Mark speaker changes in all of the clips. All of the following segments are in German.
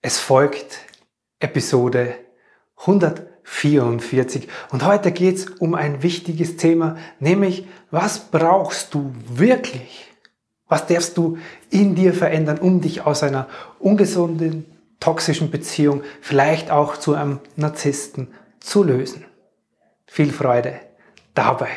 Speaker 1: Es folgt Episode 144 und heute geht es um ein wichtiges Thema, nämlich was brauchst du wirklich? Was darfst du in dir verändern, um dich aus einer ungesunden, toxischen Beziehung, vielleicht auch zu einem Narzissten zu lösen? Viel Freude dabei!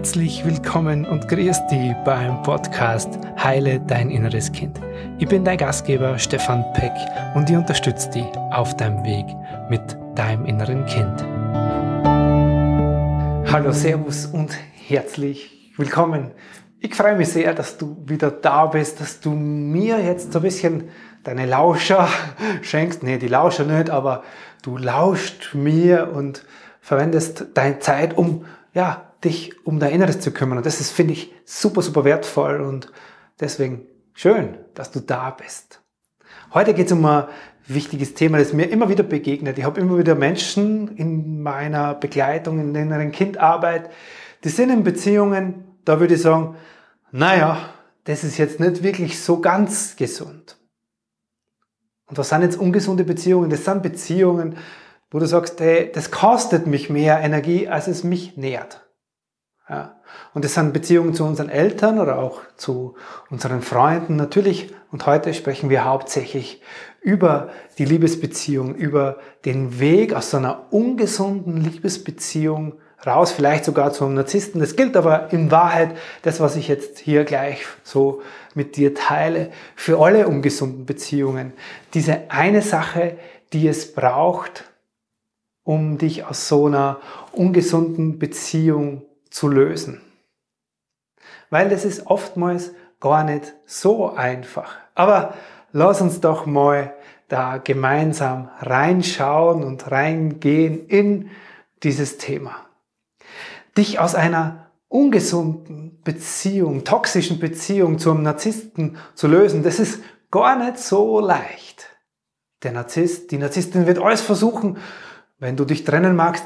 Speaker 1: Herzlich willkommen und grüß dich beim Podcast Heile dein inneres Kind. Ich bin dein Gastgeber Stefan Peck und ich unterstütze dich auf deinem Weg mit deinem inneren Kind. Hallo, Servus und herzlich willkommen. Ich freue mich sehr, dass du wieder da bist, dass du mir jetzt so ein bisschen deine Lauscher schenkst. Nee, die Lauscher nicht, aber du lauscht mir und verwendest deine Zeit, um ja, dich um dein Inneres zu kümmern. Und das ist, finde ich, super, super wertvoll und deswegen schön, dass du da bist. Heute geht es um ein wichtiges Thema, das mir immer wieder begegnet. Ich habe immer wieder Menschen in meiner Begleitung, in der inneren Kindarbeit, die sind in Beziehungen, da würde ich sagen, naja, das ist jetzt nicht wirklich so ganz gesund. Und was sind jetzt ungesunde Beziehungen? Das sind Beziehungen, wo du sagst, hey, das kostet mich mehr Energie, als es mich nährt. Ja. Und das sind Beziehungen zu unseren Eltern oder auch zu unseren Freunden natürlich. Und heute sprechen wir hauptsächlich über die Liebesbeziehung, über den Weg aus so einer ungesunden Liebesbeziehung raus, vielleicht sogar zu einem Narzissten. Das gilt aber in Wahrheit, das, was ich jetzt hier gleich so mit dir teile, für alle ungesunden Beziehungen. Diese eine Sache, die es braucht, um dich aus so einer ungesunden Beziehung zu lösen. Weil das ist oftmals gar nicht so einfach. Aber lass uns doch mal da gemeinsam reinschauen und reingehen in dieses Thema. Dich aus einer ungesunden Beziehung, toxischen Beziehung zum Narzissten zu lösen, das ist gar nicht so leicht. Der Narzisst, die Narzisstin wird alles versuchen, wenn du dich trennen magst,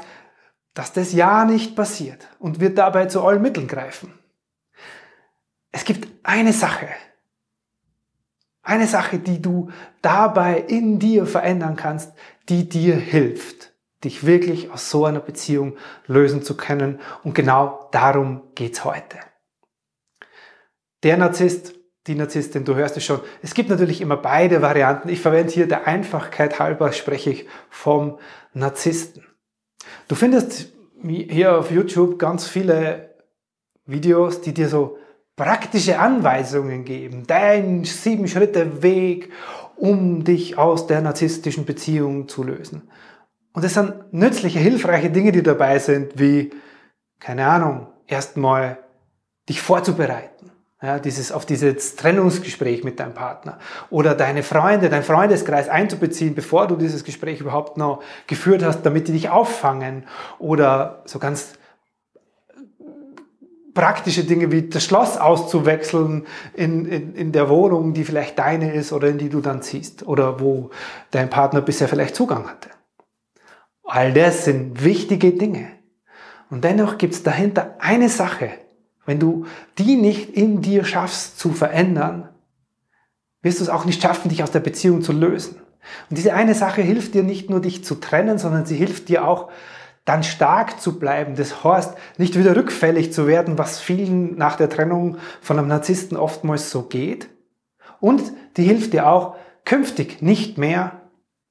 Speaker 1: dass das ja nicht passiert und wird dabei zu allen Mitteln greifen. Es gibt eine Sache, eine Sache, die du dabei in dir verändern kannst, die dir hilft, dich wirklich aus so einer Beziehung lösen zu können. Und genau darum geht's heute. Der Narzisst, die Narzisstin, du hörst es schon. Es gibt natürlich immer beide Varianten. Ich verwende hier der Einfachkeit halber, spreche ich vom Narzissten. Du findest hier auf YouTube ganz viele Videos, die dir so praktische Anweisungen geben. Dein sieben Schritte Weg, um dich aus der narzisstischen Beziehung zu lösen. Und es sind nützliche, hilfreiche Dinge, die dabei sind, wie, keine Ahnung, erstmal dich vorzubereiten ja, dieses, auf dieses Trennungsgespräch mit deinem Partner oder deine Freunde, dein Freundeskreis einzubeziehen, bevor du dieses Gespräch überhaupt noch geführt hast, damit die dich auffangen oder so ganz praktische Dinge wie das Schloss auszuwechseln in, in, in der Wohnung, die vielleicht deine ist oder in die du dann ziehst oder wo dein Partner bisher vielleicht Zugang hatte. All das sind wichtige Dinge. Und dennoch gibt es dahinter eine Sache, wenn du die nicht in dir schaffst zu verändern, wirst du es auch nicht schaffen, dich aus der Beziehung zu lösen. Und diese eine Sache hilft dir nicht nur, dich zu trennen, sondern sie hilft dir auch, dann stark zu bleiben. Das heißt, nicht wieder rückfällig zu werden, was vielen nach der Trennung von einem Narzissten oftmals so geht. Und die hilft dir auch, künftig nicht mehr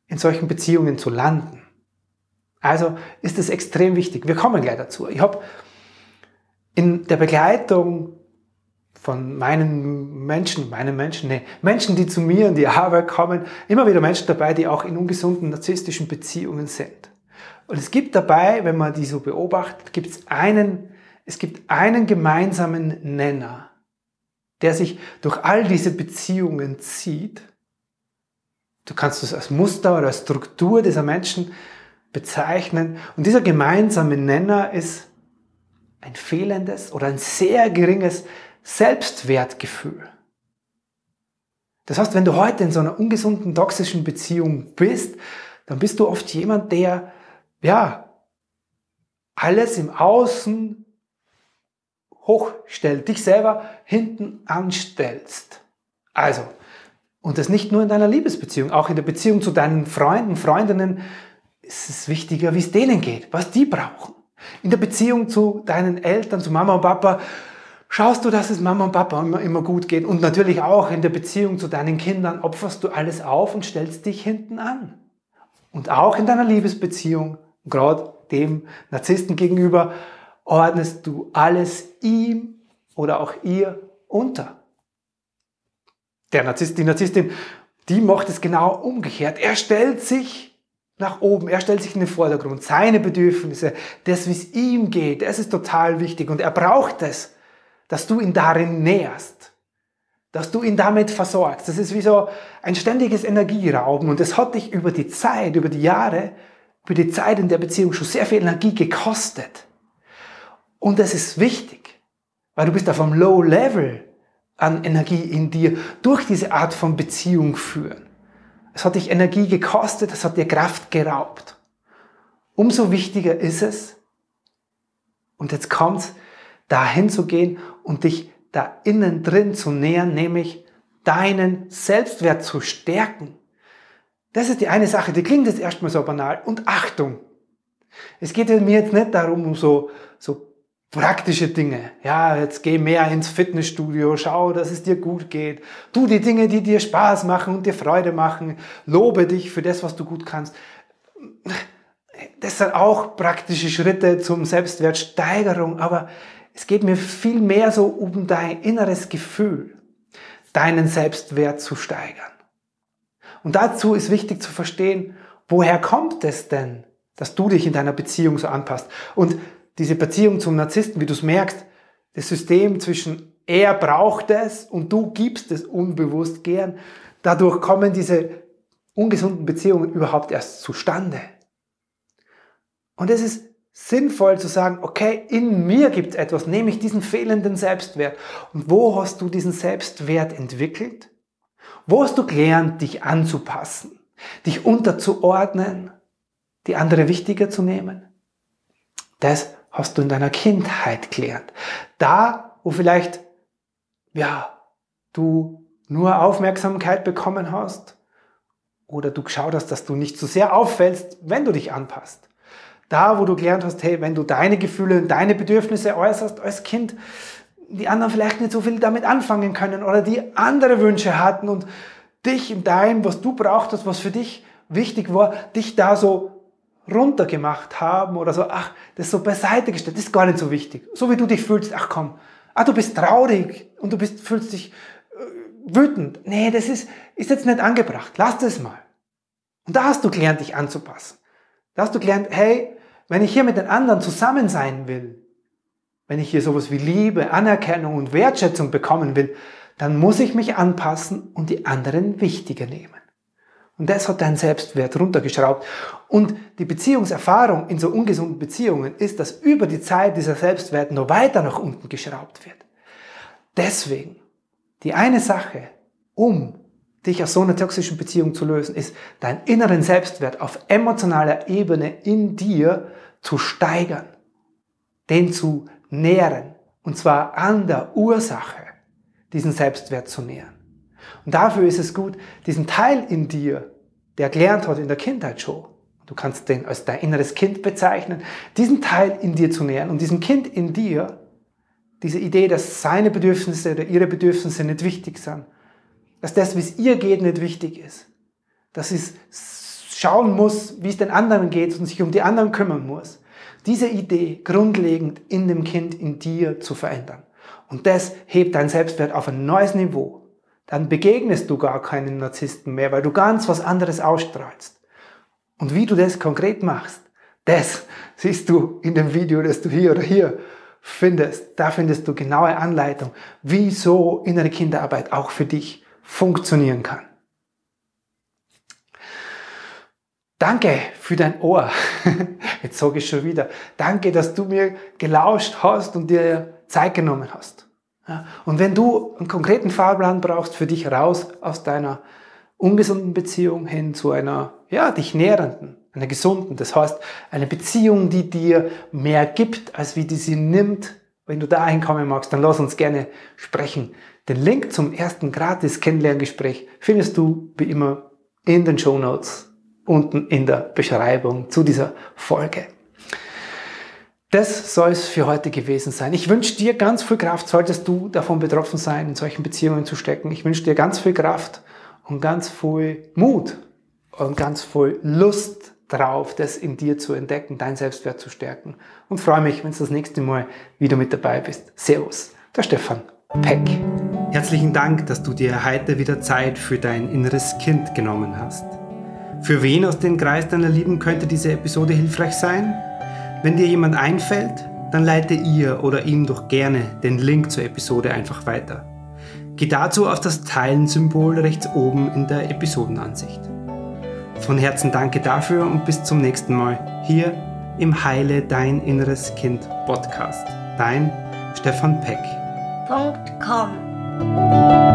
Speaker 1: in solchen Beziehungen zu landen. Also ist es extrem wichtig. Wir kommen gleich dazu. Ich habe in der Begleitung von meinen Menschen, meinen Menschen, nee, Menschen, die zu mir in die Arbeit kommen, immer wieder Menschen dabei, die auch in ungesunden narzisstischen Beziehungen sind. Und es gibt dabei, wenn man die so beobachtet, gibt es einen, es gibt einen gemeinsamen Nenner, der sich durch all diese Beziehungen zieht. Du kannst es als Muster oder als Struktur dieser Menschen bezeichnen. Und dieser gemeinsame Nenner ist ein fehlendes oder ein sehr geringes Selbstwertgefühl. Das heißt, wenn du heute in so einer ungesunden, toxischen Beziehung bist, dann bist du oft jemand, der, ja, alles im Außen hochstellt, dich selber hinten anstellst. Also, Und das nicht nur in deiner Liebesbeziehung, auch in der Beziehung zu deinen Freunden, Freundinnen ist es wichtiger, wie es denen geht, was die brauchen. In der Beziehung zu deinen Eltern, zu Mama und Papa, schaust du, dass es Mama und Papa immer, immer gut geht. Und natürlich auch in der Beziehung zu deinen Kindern opferst du alles auf und stellst dich hinten an. Und auch in deiner Liebesbeziehung, gerade dem Narzissten gegenüber, ordnest du alles ihm oder auch ihr unter. Der Narzisst, die Narzisstin, die macht es genau umgekehrt. Er stellt sich nach oben. Er stellt sich in den Vordergrund. Seine Bedürfnisse, das, wie es ihm geht, das ist total wichtig. Und er braucht es, dass du ihn darin näherst. Dass du ihn damit versorgst. Das ist wie so ein ständiges Energierauben. Und das hat dich über die Zeit, über die Jahre, über die Zeit in der Beziehung schon sehr viel Energie gekostet. Und das ist wichtig, weil du bist auf einem Low Level an Energie in dir durch diese Art von Beziehung führen. Es hat dich Energie gekostet, es hat dir Kraft geraubt. Umso wichtiger ist es, und jetzt kommt's, dahin zu gehen und dich da innen drin zu nähern, nämlich deinen Selbstwert zu stärken. Das ist die eine Sache, die klingt jetzt erstmal so banal. Und Achtung! Es geht mir jetzt nicht darum, um so, so praktische Dinge. Ja, jetzt geh mehr ins Fitnessstudio, schau, dass es dir gut geht. Tu die Dinge, die dir Spaß machen und dir Freude machen. Lobe dich für das, was du gut kannst. Das sind auch praktische Schritte zum Selbstwertsteigerung, aber es geht mir viel mehr so um dein inneres Gefühl, deinen Selbstwert zu steigern. Und dazu ist wichtig zu verstehen, woher kommt es denn, dass du dich in deiner Beziehung so anpasst? Und diese Beziehung zum Narzissten, wie du es merkst, das System zwischen er braucht es und du gibst es unbewusst gern, dadurch kommen diese ungesunden Beziehungen überhaupt erst zustande. Und es ist sinnvoll zu sagen, okay, in mir gibt es etwas, nämlich diesen fehlenden Selbstwert. Und wo hast du diesen Selbstwert entwickelt? Wo hast du gelernt, dich anzupassen, dich unterzuordnen, die andere wichtiger zu nehmen? Das hast du in deiner Kindheit gelernt. Da, wo vielleicht, ja, du nur Aufmerksamkeit bekommen hast oder du geschaut hast, dass du nicht zu so sehr auffällst, wenn du dich anpasst. Da, wo du gelernt hast, hey, wenn du deine Gefühle und deine Bedürfnisse äußerst als Kind, die anderen vielleicht nicht so viel damit anfangen können oder die andere Wünsche hatten und dich in deinem, was du brauchtest, was für dich wichtig war, dich da so runtergemacht haben oder so, ach, das ist so beiseite gestellt, das ist gar nicht so wichtig. So wie du dich fühlst, ach komm, ah, du bist traurig und du bist, fühlst dich äh, wütend. Nee, das ist, ist jetzt nicht angebracht. Lass das mal. Und da hast du gelernt, dich anzupassen. Da hast du gelernt, hey, wenn ich hier mit den anderen zusammen sein will, wenn ich hier sowas wie Liebe, Anerkennung und Wertschätzung bekommen will, dann muss ich mich anpassen und die anderen wichtiger nehmen. Und das hat deinen Selbstwert runtergeschraubt. Und die Beziehungserfahrung in so ungesunden Beziehungen ist, dass über die Zeit dieser Selbstwert noch weiter nach unten geschraubt wird. Deswegen, die eine Sache, um dich aus so einer toxischen Beziehung zu lösen, ist, deinen inneren Selbstwert auf emotionaler Ebene in dir zu steigern, den zu nähren, und zwar an der Ursache, diesen Selbstwert zu nähren. Und dafür ist es gut, diesen Teil in dir, der gelernt hat in der Kindheit schon, du kannst den als dein inneres Kind bezeichnen, diesen Teil in dir zu nähern und diesem Kind in dir diese Idee, dass seine Bedürfnisse oder ihre Bedürfnisse nicht wichtig sind, dass das, wie es ihr geht, nicht wichtig ist, dass es schauen muss, wie es den anderen geht und sich um die anderen kümmern muss. Diese Idee grundlegend in dem Kind in dir zu verändern. Und das hebt dein Selbstwert auf ein neues Niveau dann begegnest du gar keinen Narzissten mehr, weil du ganz was anderes ausstrahlst. Und wie du das konkret machst, das siehst du in dem Video, das du hier oder hier findest. Da findest du genaue Anleitung, wie so innere Kinderarbeit auch für dich funktionieren kann. Danke für dein Ohr. Jetzt sage ich schon wieder. Danke, dass du mir gelauscht hast und dir Zeit genommen hast. Ja, und wenn du einen konkreten Fahrplan brauchst für dich raus aus deiner ungesunden Beziehung hin zu einer, ja, dich nährenden, einer gesunden, das heißt, eine Beziehung, die dir mehr gibt, als wie die sie nimmt, wenn du da einkommen magst, dann lass uns gerne sprechen. Den Link zum ersten gratis Kennenlerngespräch findest du wie immer in den Show Notes unten in der Beschreibung zu dieser Folge. Das soll es für heute gewesen sein. Ich wünsche dir ganz viel Kraft, solltest du davon betroffen sein, in solchen Beziehungen zu stecken. Ich wünsche dir ganz viel Kraft und ganz viel Mut und ganz viel Lust drauf, das in dir zu entdecken, dein Selbstwert zu stärken. Und freue mich, wenn du das nächste Mal wieder mit dabei bist. Servus, der Stefan Peck. Herzlichen Dank, dass du dir heute wieder Zeit für dein inneres Kind genommen hast. Für wen aus dem Kreis deiner Lieben könnte diese Episode hilfreich sein? Wenn dir jemand einfällt, dann leite ihr oder ihm doch gerne den Link zur Episode einfach weiter. Geh dazu auf das Teilen-Symbol rechts oben in der Episodenansicht. Von Herzen danke dafür und bis zum nächsten Mal hier im Heile Dein Inneres Kind Podcast. Dein Stefan Peck.
Speaker 2: Com.